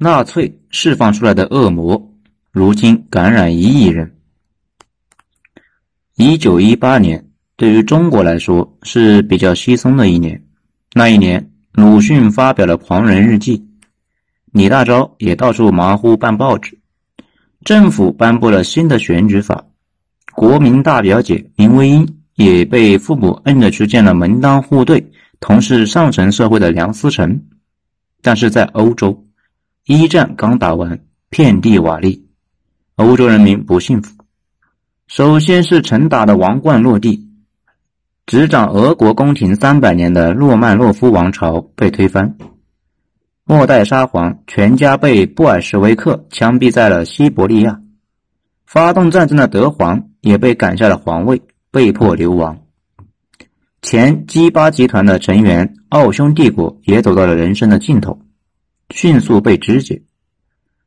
纳粹释放出来的恶魔，如今感染一亿人。一九一八年对于中国来说是比较稀松的一年。那一年，鲁迅发表了《狂人日记》，李大钊也到处忙乎办报纸，政府颁布了新的选举法，国民大表姐林徽因也被父母摁着去见了门当户对、同是上层社会的梁思成。但是在欧洲，一战刚打完，遍地瓦砾，欧洲人民不幸福。首先是陈达的王冠落地，执掌俄国宫廷三百年的诺曼诺夫王朝被推翻，末代沙皇全家被布尔什维克枪毙在了西伯利亚，发动战争的德皇也被赶下了皇位，被迫流亡。前基巴集团的成员奥匈帝国也走到了人生的尽头，迅速被肢解，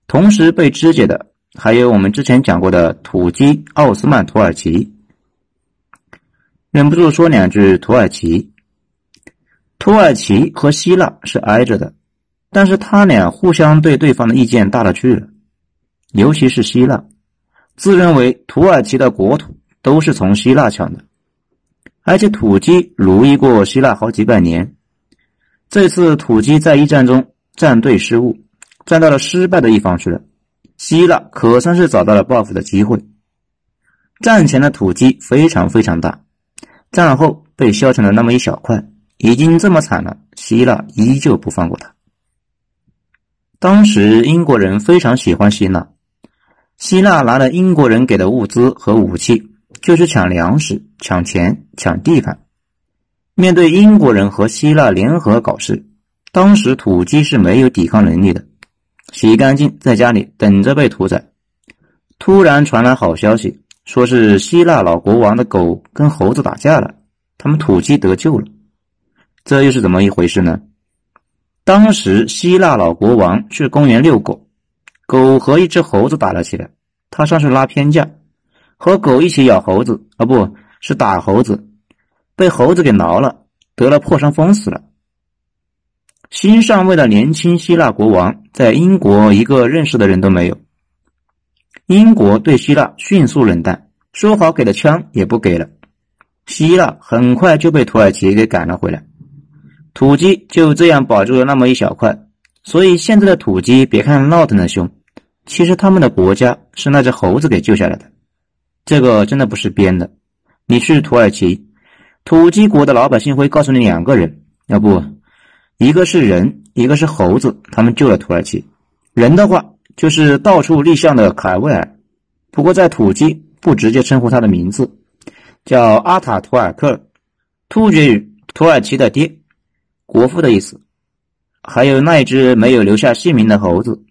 同时被肢解的。还有我们之前讲过的土鸡奥斯曼土耳其，忍不住说两句土耳其。土耳其和希腊是挨着的，但是他俩互相对对方的意见大了去了，尤其是希腊，自认为土耳其的国土都是从希腊抢的，而且土鸡奴役过希腊好几百年。这次土鸡在一战中站队失误，站到了失败的一方去了。希腊可算是找到了报复的机会。战前的土鸡非常非常大，战后被削成了那么一小块，已经这么惨了，希腊依旧不放过他。当时英国人非常喜欢希腊，希腊拿了英国人给的物资和武器，就是抢粮食、抢钱、抢地盘。面对英国人和希腊联合搞事，当时土鸡是没有抵抗能力的。洗干净，在家里等着被屠宰。突然传来好消息，说是希腊老国王的狗跟猴子打架了，他们土鸡得救了。这又是怎么一回事呢？当时希腊老国王去公园遛狗，狗和一只猴子打了起来，他上去拉偏架，和狗一起咬猴子，啊，不是打猴子，被猴子给挠了，得了破伤风死了。新上位的年轻希腊国王在英国一个认识的人都没有。英国对希腊迅速冷淡，说好给的枪也不给了。希腊很快就被土耳其给赶了回来，土鸡就这样保住了那么一小块。所以现在的土鸡别看闹腾的凶，其实他们的国家是那只猴子给救下来的。这个真的不是编的。你去土耳其，土鸡国的老百姓会告诉你两个人，要不。一个是人，一个是猴子，他们救了土耳其。人的话就是到处立像的凯威尔，不过在土鸡不直接称呼他的名字，叫阿塔图尔克，突厥语土耳其的爹，国父的意思。还有那一只没有留下姓名的猴子。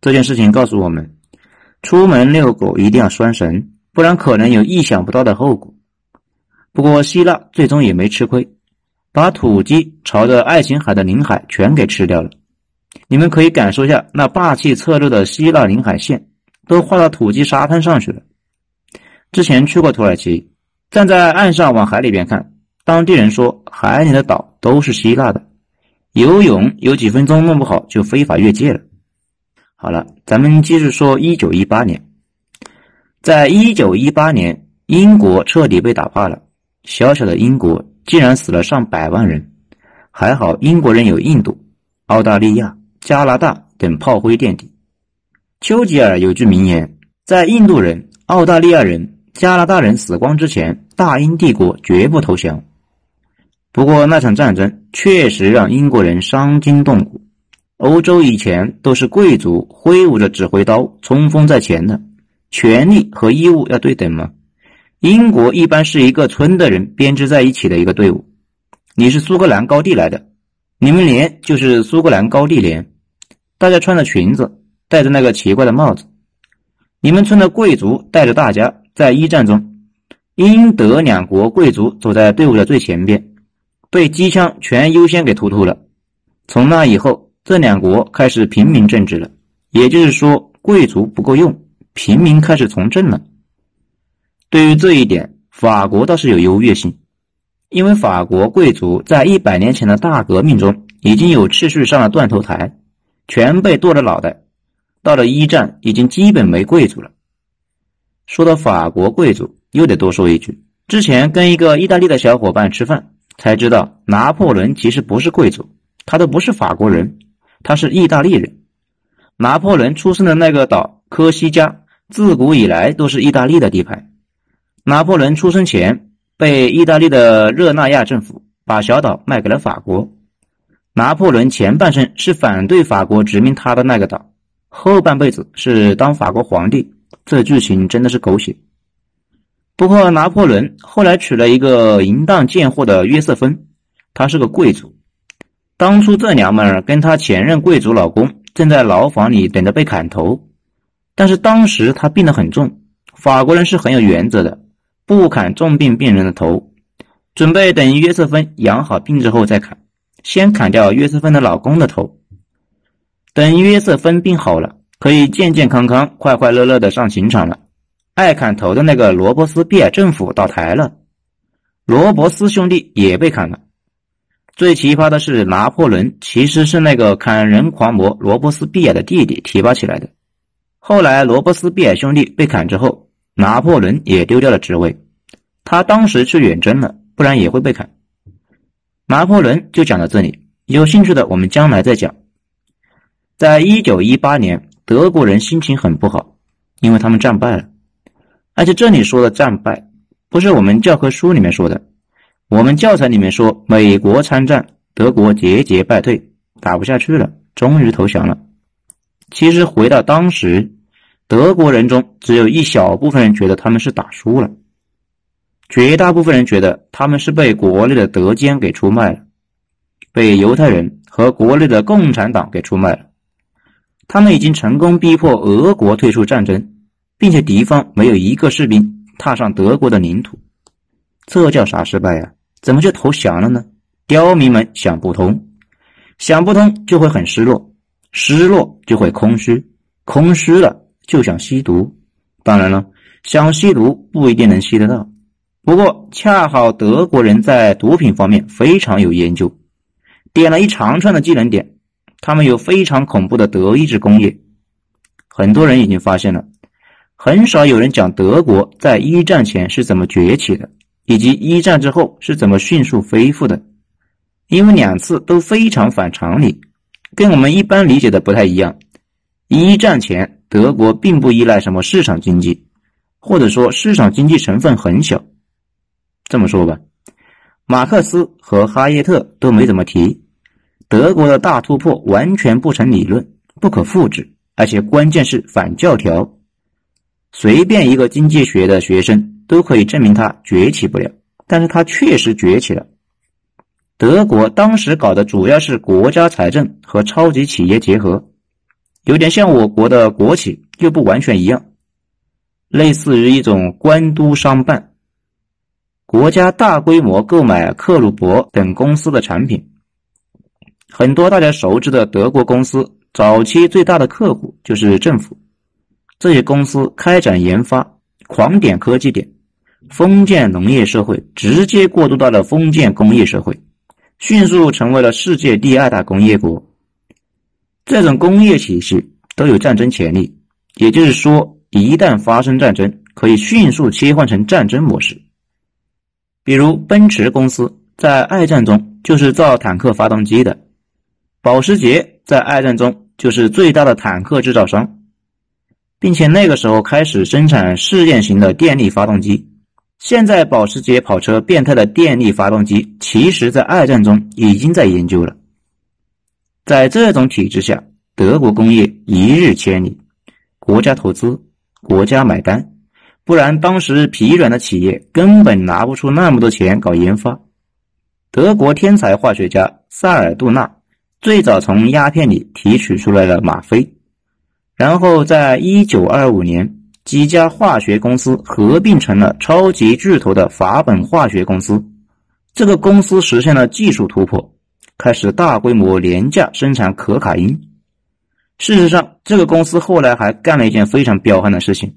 这件事情告诉我们，出门遛狗一定要拴绳，不然可能有意想不到的后果。不过希腊最终也没吃亏。把土鸡朝着爱琴海的领海全给吃掉了。你们可以感受一下那霸气侧漏的希腊领海线，都画到土鸡沙滩上去了。之前去过土耳其，站在岸上往海里边看，当地人说海里的岛都是希腊的，游泳有几分钟弄不好就非法越界了。好了，咱们继续说一九一八年，在一九一八年，英国彻底被打怕了，小小的英国。竟然死了上百万人，还好英国人有印度、澳大利亚、加拿大等炮灰垫底。丘吉尔有句名言：“在印度人、澳大利亚人、加拿大人死光之前，大英帝国绝不投降。”不过那场战争确实让英国人伤筋动骨。欧洲以前都是贵族挥舞着指挥刀冲锋在前的，权力和义务要对等吗？英国一般是一个村的人编织在一起的一个队伍。你是苏格兰高地来的，你们连就是苏格兰高地连，大家穿着裙子，戴着那个奇怪的帽子。你们村的贵族带着大家，在一战中，英德两国贵族走在队伍的最前边，被机枪全优先给突突了。从那以后，这两国开始平民政治了，也就是说，贵族不够用，平民开始从政了。对于这一点，法国倒是有优越性，因为法国贵族在一百年前的大革命中已经有秩序上了断头台，全被剁了脑袋。到了一战，已经基本没贵族了。说到法国贵族，又得多说一句：之前跟一个意大利的小伙伴吃饭，才知道拿破仑其实不是贵族，他都不是法国人，他是意大利人。拿破仑出生的那个岛科西嘉，自古以来都是意大利的地盘。拿破仑出生前，被意大利的热那亚政府把小岛卖给了法国。拿破仑前半生是反对法国殖民他的那个岛，后半辈子是当法国皇帝。这剧情真的是狗血。不过拿破仑后来娶了一个淫荡贱货的约瑟芬，她是个贵族。当初这娘们儿跟她前任贵族老公正在牢房里等着被砍头，但是当时她病得很重，法国人是很有原则的，不砍重病病人的头，准备等约瑟芬养好病之后再砍。先砍掉约瑟芬的老公的头，等约瑟芬病好了，可以健健康康、快快乐乐的上刑场了。爱砍头的那个罗伯斯庇尔政府倒台了，罗伯斯兄弟也被砍了。最奇葩的是，拿破仑其实是那个砍人狂魔罗伯斯庇尔的弟弟提拔起来的。后来罗伯斯庇尔兄弟被砍之后，拿破仑也丢掉了职位。他当时去远征了，不然也会被砍。拿破仑就讲到这里，有兴趣的我们将来再讲。在一九一八年，德国人心情很不好，因为他们战败了。而且这里说的战败，不是我们教科书里面说的，我们教材里面说美国参战，德国节节败退，打不下去了，终于投降了。其实回到当时，德国人中只有一小部分人觉得他们是打输了。绝大部分人觉得他们是被国内的德奸给出卖了，被犹太人和国内的共产党给出卖了。他们已经成功逼迫俄国退出战争，并且敌方没有一个士兵踏上德国的领土。这叫啥失败呀？怎么就投降了呢？刁民们想不通，想不通就会很失落，失落就会空虚，空虚了就想吸毒。当然了，想吸毒不一定能吸得到。不过，恰好德国人在毒品方面非常有研究，点了一长串的技能点。他们有非常恐怖的德意志工业。很多人已经发现了，很少有人讲德国在一战前是怎么崛起的，以及一战之后是怎么迅速恢复的。因为两次都非常反常理，跟我们一般理解的不太一样。一战前，德国并不依赖什么市场经济，或者说市场经济成分很小。这么说吧，马克思和哈耶特都没怎么提，德国的大突破完全不成理论，不可复制，而且关键是反教条。随便一个经济学的学生都可以证明他崛起不了，但是他确实崛起了。德国当时搞的主要是国家财政和超级企业结合，有点像我国的国企，又不完全一样，类似于一种官督商办。国家大规模购买克虏伯等公司的产品，很多大家熟知的德国公司，早期最大的客户就是政府。这些公司开展研发，狂点科技点，封建农业社会直接过渡到了封建工业社会，迅速成为了世界第二大工业国。这种工业体系都有战争潜力，也就是说，一旦发生战争，可以迅速切换成战争模式。比如奔驰公司在二战中就是造坦克发动机的，保时捷在二战中就是最大的坦克制造商，并且那个时候开始生产试验型的电力发动机。现在保时捷跑车变态的电力发动机，其实在二战中已经在研究了。在这种体制下，德国工业一日千里，国家投资，国家买单。不然，当时疲软的企业根本拿不出那么多钱搞研发。德国天才化学家萨尔杜纳最早从鸦片里提取出来了吗啡，然后在一九二五年，几家化学公司合并成了超级巨头的法本化学公司。这个公司实现了技术突破，开始大规模廉价生产可卡因。事实上，这个公司后来还干了一件非常彪悍的事情。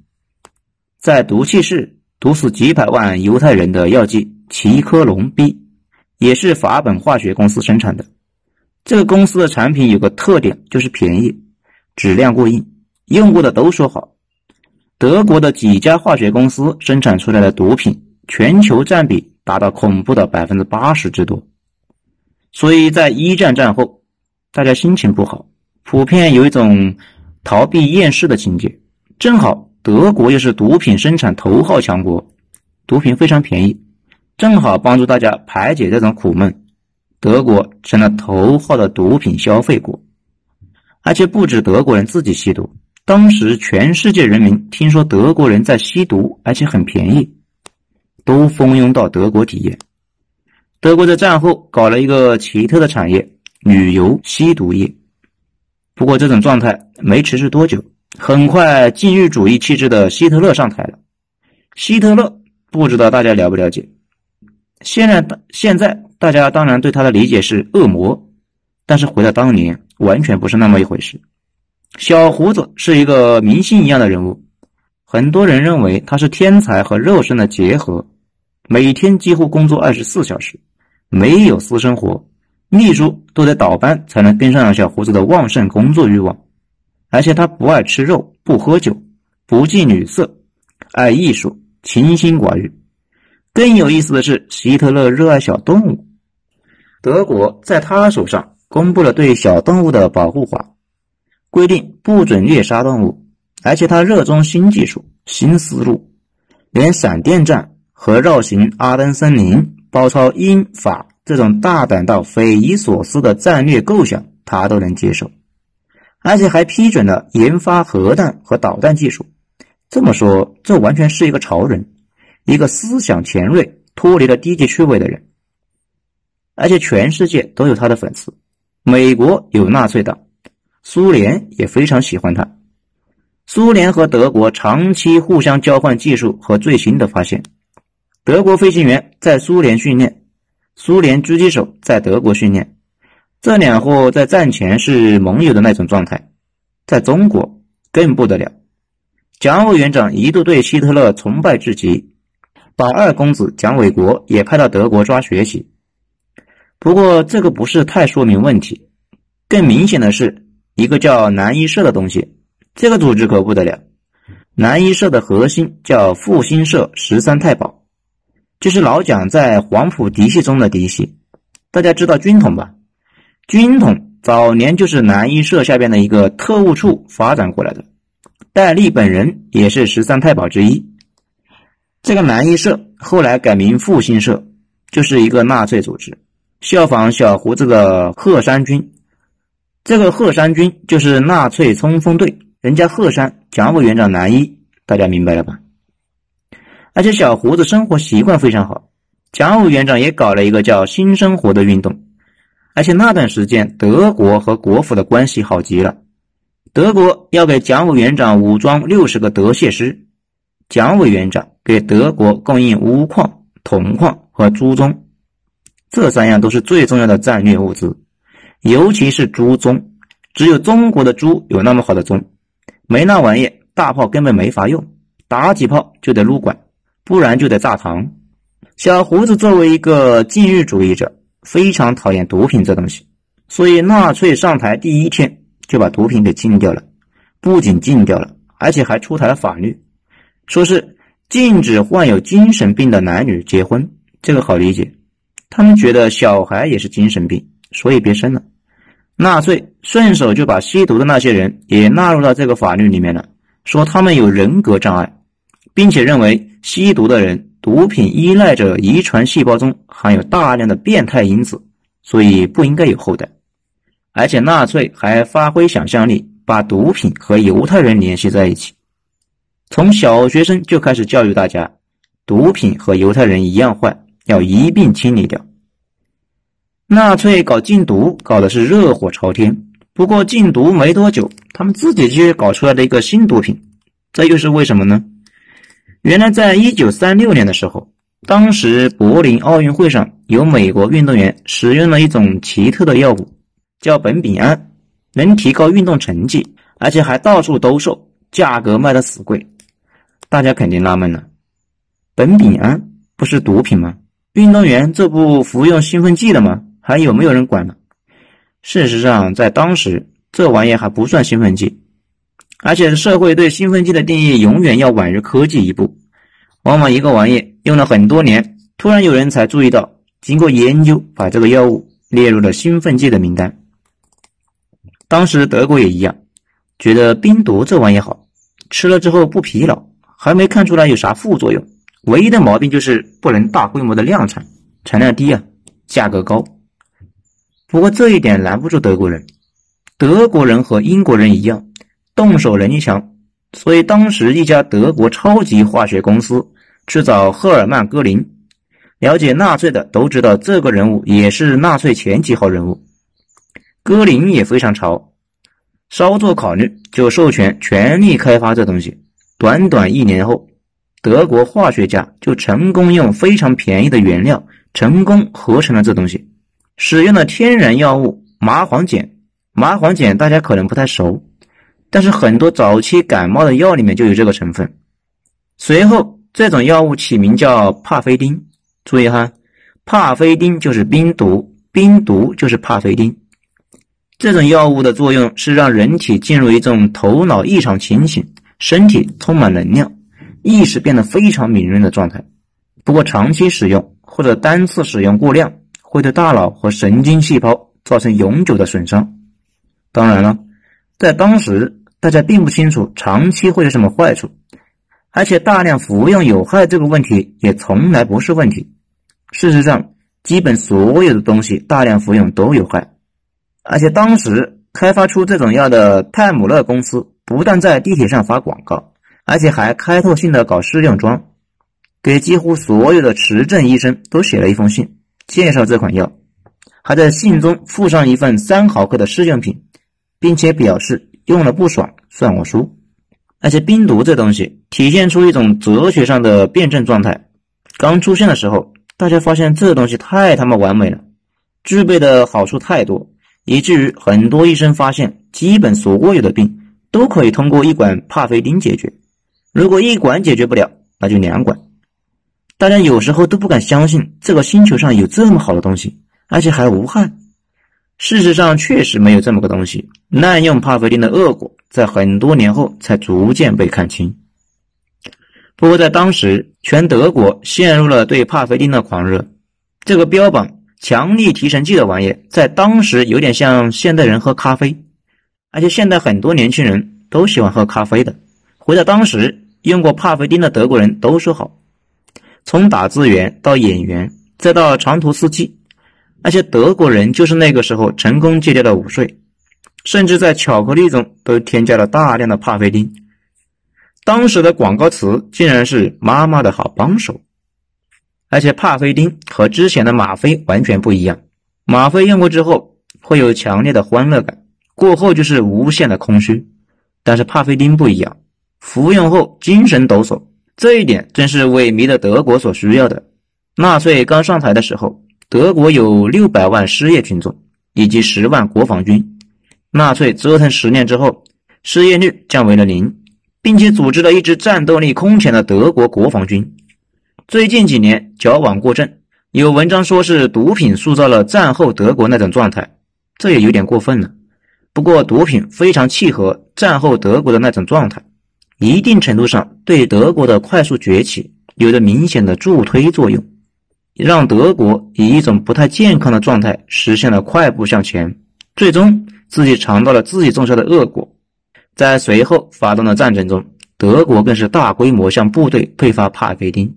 在毒气室毒死几百万犹太人的药剂奇科隆 B，也是法本化学公司生产的。这个公司的产品有个特点，就是便宜，质量过硬，用过的都说好。德国的几家化学公司生产出来的毒品，全球占比达到恐怖的百分之八十之多。所以在一战战后，大家心情不好，普遍有一种逃避厌世的情节。正好德国又是毒品生产头号强国，毒品非常便宜，正好帮助大家排解这种苦闷。德国成了头号的毒品消费国，而且不止德国人自己吸毒，当时全世界人民听说德国人在吸毒，而且很便宜，都蜂拥到德国体验。德国在战后搞了一个奇特的产业——旅游吸毒业。不过这种状态没持续多久，很快禁欲主义气质的希特勒上台了。希特勒不知道大家了不了解？现在现在。大家当然对他的理解是恶魔，但是回到当年，完全不是那么一回事。小胡子是一个明星一样的人物，很多人认为他是天才和肉身的结合，每天几乎工作二十四小时，没有私生活，秘书都得倒班才能跟上小胡子的旺盛工作欲望。而且他不爱吃肉，不喝酒，不近女色，爱艺术，清心寡欲。更有意思的是，希特勒热爱小动物。德国在他手上公布了对小动物的保护法，规定不准猎杀动物，而且他热衷新技术、新思路，连闪电战和绕行阿登森林、包抄英法这种大胆到匪夷所思的战略构想，他都能接受，而且还批准了研发核弹和导弹技术。这么说，这完全是一个潮人，一个思想前锐、脱离了低级趣味的人。而且全世界都有他的粉丝，美国有纳粹党，苏联也非常喜欢他。苏联和德国长期互相交换技术和最新的发现。德国飞行员在苏联训练，苏联狙击手在德国训练，这两货在战前是盟友的那种状态。在中国更不得了，蒋委员长一度对希特勒崇拜至极，把二公子蒋纬国也派到德国抓学习。不过这个不是太说明问题，更明显的是一个叫南一社的东西，这个组织可不得了。南一社的核心叫复兴社十三太保，就是老蒋在黄埔嫡系中的嫡系。大家知道军统吧？军统早年就是南一社下边的一个特务处发展过来的，戴笠本人也是十三太保之一。这个南一社后来改名复兴社，就是一个纳粹组织。效仿小胡子的鹤山军，这个鹤山军就是纳粹冲锋队，人家鹤山蒋委员长南一，大家明白了吧？而且小胡子生活习惯非常好，蒋委员长也搞了一个叫“新生活”的运动，而且那段时间德国和国府的关系好极了，德国要给蒋委员长武装六十个德械师，蒋委员长给德国供应钨矿、铜矿和猪鬃。这三样都是最重要的战略物资，尤其是猪鬃，只有中国的猪有那么好的鬃，没那玩意，大炮根本没法用，打几炮就得撸管，不然就得炸膛。小胡子作为一个禁欲主义者，非常讨厌毒品这东西，所以纳粹上台第一天就把毒品给禁掉了，不仅禁掉了，而且还出台了法律，说是禁止患有精神病的男女结婚，这个好理解。他们觉得小孩也是精神病，所以别生了。纳粹顺手就把吸毒的那些人也纳入到这个法律里面了，说他们有人格障碍，并且认为吸毒的人毒品依赖者遗传细胞中含有大量的变态因子，所以不应该有后代。而且纳粹还发挥想象力，把毒品和犹太人联系在一起，从小学生就开始教育大家，毒品和犹太人一样坏。要一并清理掉。纳粹搞禁毒搞的是热火朝天，不过禁毒没多久，他们自己就搞出来了一个新毒品，这又是为什么呢？原来在一九三六年的时候，当时柏林奥运会上有美国运动员使用了一种奇特的药物，叫苯丙胺，能提高运动成绩，而且还到处兜售，价格卖的死贵。大家肯定纳闷了，苯丙胺不是毒品吗？运动员这不服用兴奋剂了吗？还有没有人管了？事实上，在当时，这玩意还不算兴奋剂，而且社会对兴奋剂的定义永远要晚于科技一步。往往一个玩意用了很多年，突然有人才注意到，经过研究，把这个药物列入了兴奋剂的名单。当时德国也一样，觉得冰毒这玩意好，吃了之后不疲劳，还没看出来有啥副作用。唯一的毛病就是不能大规模的量产，产量低啊，价格高。不过这一点拦不住德国人，德国人和英国人一样，动手能力强，所以当时一家德国超级化学公司去找赫尔曼·戈林，了解纳粹的都知道这个人物也是纳粹前几号人物。戈林也非常潮，稍作考虑就授权全力开发这东西。短短一年后，德国化学家就成功用非常便宜的原料，成功合成了这东西。使用的天然药物麻黄碱，麻黄碱大家可能不太熟，但是很多早期感冒的药里面就有这个成分。随后，这种药物起名叫帕菲丁。注意哈，帕菲丁就是冰毒，冰毒就是帕菲丁。这种药物的作用是让人体进入一种头脑异常清醒、身体充满能量、意识变得非常敏锐的状态。不过，长期使用或者单次使用过量。会对大脑和神经细胞造成永久的损伤。当然了，在当时大家并不清楚长期会有什么坏处，而且大量服用有害这个问题也从来不是问题。事实上，基本所有的东西大量服用都有害。而且当时开发出这种药的泰姆勒公司不但在地铁上发广告，而且还开拓性的搞试用装，给几乎所有的持证医生都写了一封信。介绍这款药，还在信中附上一份三毫克的试用品，并且表示用了不爽算我输。而且冰毒这东西体现出一种哲学上的辩证状态。刚出现的时候，大家发现这东西太他妈完美了，具备的好处太多，以至于很多医生发现，基本所有的病都可以通过一管帕菲丁解决。如果一管解决不了，那就两管。大家有时候都不敢相信这个星球上有这么好的东西，而且还无害。事实上，确实没有这么个东西。滥用帕菲丁的恶果，在很多年后才逐渐被看清。不过，在当时，全德国陷入了对帕菲丁的狂热。这个标榜强力提神剂的玩意，在当时有点像现代人喝咖啡，而且现在很多年轻人都喜欢喝咖啡的。回到当时，用过帕菲丁的德国人都说好。从打字员到演员，再到长途司机，而且德国人就是那个时候成功戒掉了午睡，甚至在巧克力中都添加了大量的帕菲丁。当时的广告词竟然是“妈妈的好帮手”，而且帕菲丁和之前的吗啡完全不一样。吗啡用过之后会有强烈的欢乐感，过后就是无限的空虚，但是帕菲丁不一样，服用后精神抖擞。这一点正是萎靡的德国所需要的。纳粹刚上台的时候，德国有六百万失业群众以及十万国防军。纳粹折腾十年之后，失业率降为了零，并且组织了一支战斗力空前的德国国防军。最近几年矫枉过正，有文章说是毒品塑造了战后德国那种状态，这也有点过分了。不过，毒品非常契合战后德国的那种状态。一定程度上对德国的快速崛起有着明显的助推作用，让德国以一种不太健康的状态实现了快步向前，最终自己尝到了自己种下的恶果。在随后发动的战争中，德国更是大规模向部队配发帕菲丁。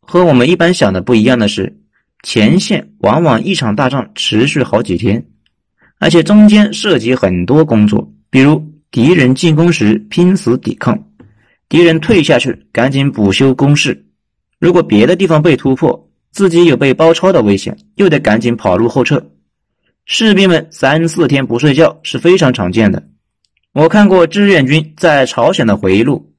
和我们一般想的不一样的是，前线往往一场大战持续好几天，而且中间涉及很多工作，比如。敌人进攻时拼死抵抗，敌人退下去赶紧补修工事。如果别的地方被突破，自己有被包抄的危险，又得赶紧跑路后撤。士兵们三四天不睡觉是非常常见的。我看过志愿军在朝鲜的回忆录，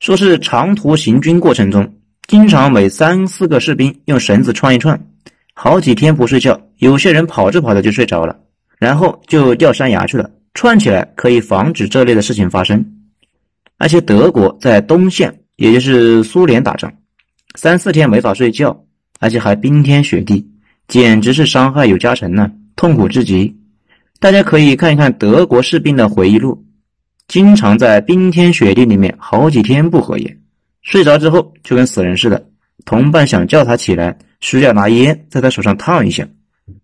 说是长途行军过程中，经常每三四个士兵用绳子串一串，好几天不睡觉，有些人跑着跑着就睡着了，然后就掉山崖去了。串起来可以防止这类的事情发生，而且德国在东线，也就是苏联打仗，三四天没法睡觉，而且还冰天雪地，简直是伤害有加成呢，痛苦至极。大家可以看一看德国士兵的回忆录，经常在冰天雪地里面好几天不合眼，睡着之后就跟死人似的。同伴想叫他起来，需要拿烟在他手上烫一下，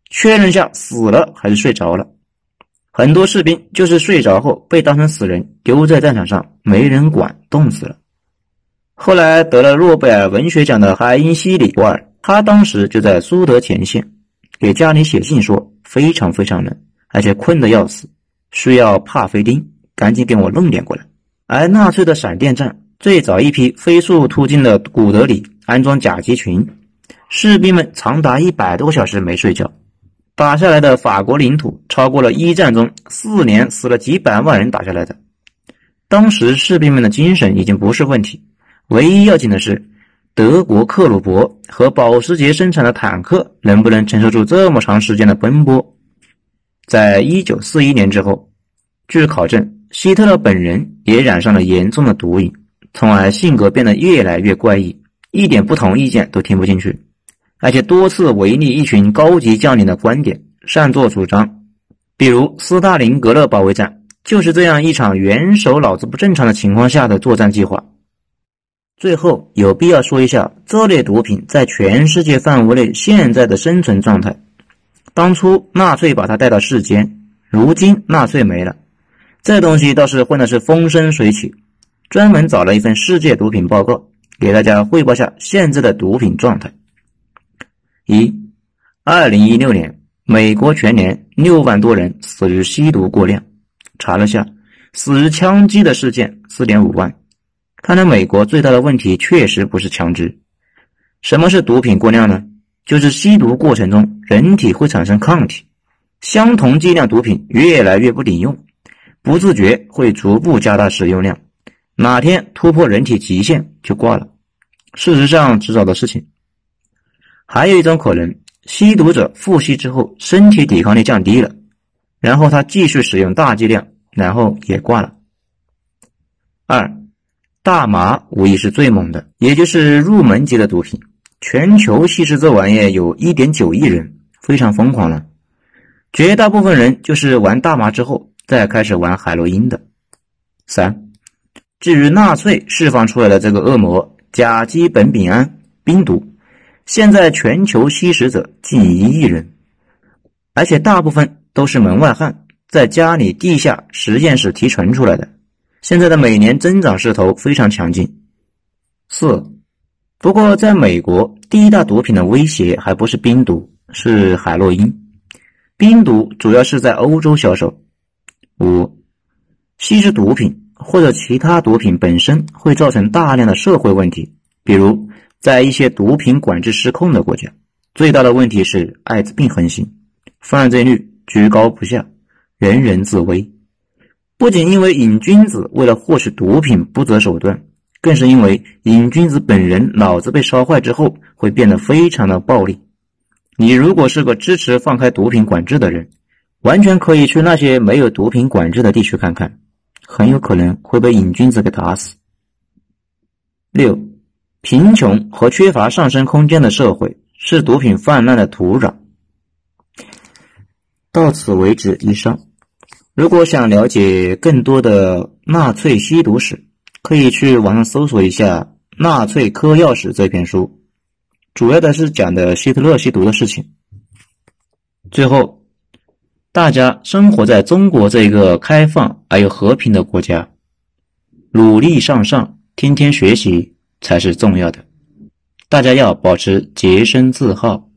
确认下死了还是睡着了。很多士兵就是睡着后被当成死人丢在战场上，没人管，冻死了。后来得了诺贝尔文学奖的海因希里波尔，他当时就在苏德前线，给家里写信说非常非常冷，而且困得要死，需要帕菲丁，赶紧给我弄点过来。而纳粹的闪电战最早一批飞速突进的古德里安装甲级群，士兵们长达一百多个小时没睡觉，打下来的法国领土超过了一战中四年死了几百万人打下来的。当时士兵们的精神已经不是问题。唯一要紧的是，德国克虏伯和保时捷生产的坦克能不能承受住这么长时间的奔波？在一九四一年之后，据考证，希特勒本人也染上了严重的毒瘾，从而性格变得越来越怪异，一点不同意见都听不进去，而且多次违逆一群高级将领的观点，擅作主张。比如斯大林格勒保卫战，就是这样一场元首脑子不正常的情况下的作战计划。最后有必要说一下这类毒品在全世界范围内现在的生存状态。当初纳粹把它带到世间，如今纳粹没了，这东西倒是混的是风生水起。专门找了一份世界毒品报告，给大家汇报下现在的毒品状态。一，二零一六年，美国全年六万多人死于吸毒过量，查了下，死于枪击的事件四点五万。看来美国最大的问题确实不是枪支。什么是毒品过量呢？就是吸毒过程中人体会产生抗体，相同剂量毒品越来越不顶用，不自觉会逐步加大使用量，哪天突破人体极限就挂了。事实上，迟早的事情。还有一种可能，吸毒者复吸之后身体抵抗力降低了，然后他继续使用大剂量，然后也挂了。二。大麻无疑是最猛的，也就是入门级的毒品。全球吸食这玩意有一点九亿人，非常疯狂了。绝大部分人就是玩大麻之后再开始玩海洛因的。三，至于纳粹释放出来的这个恶魔甲基苯丙胺冰毒，现在全球吸食者近一亿人，而且大部分都是门外汉，在家里地下实验室提纯出来的。现在的每年增长势头非常强劲。四，不过在美国，第一大毒品的威胁还不是冰毒，是海洛因。冰毒主要是在欧洲销售。五，吸食毒品或者其他毒品本身会造成大量的社会问题，比如在一些毒品管制失控的国家，最大的问题是艾滋病横行，犯罪率居高不下，人人自危。不仅因为瘾君子为了获取毒品不择手段，更是因为瘾君子本人脑子被烧坏之后会变得非常的暴力。你如果是个支持放开毒品管制的人，完全可以去那些没有毒品管制的地区看看，很有可能会被瘾君子给打死。六，贫穷和缺乏上升空间的社会是毒品泛滥的土壤。到此为止，以上。如果想了解更多的纳粹吸毒史，可以去网上搜索一下《纳粹嗑药史》这篇书，主要的是讲的希特勒吸毒的事情。最后，大家生活在中国这个开放而又和平的国家，努力向上，天天学习才是重要的。大家要保持洁身自好。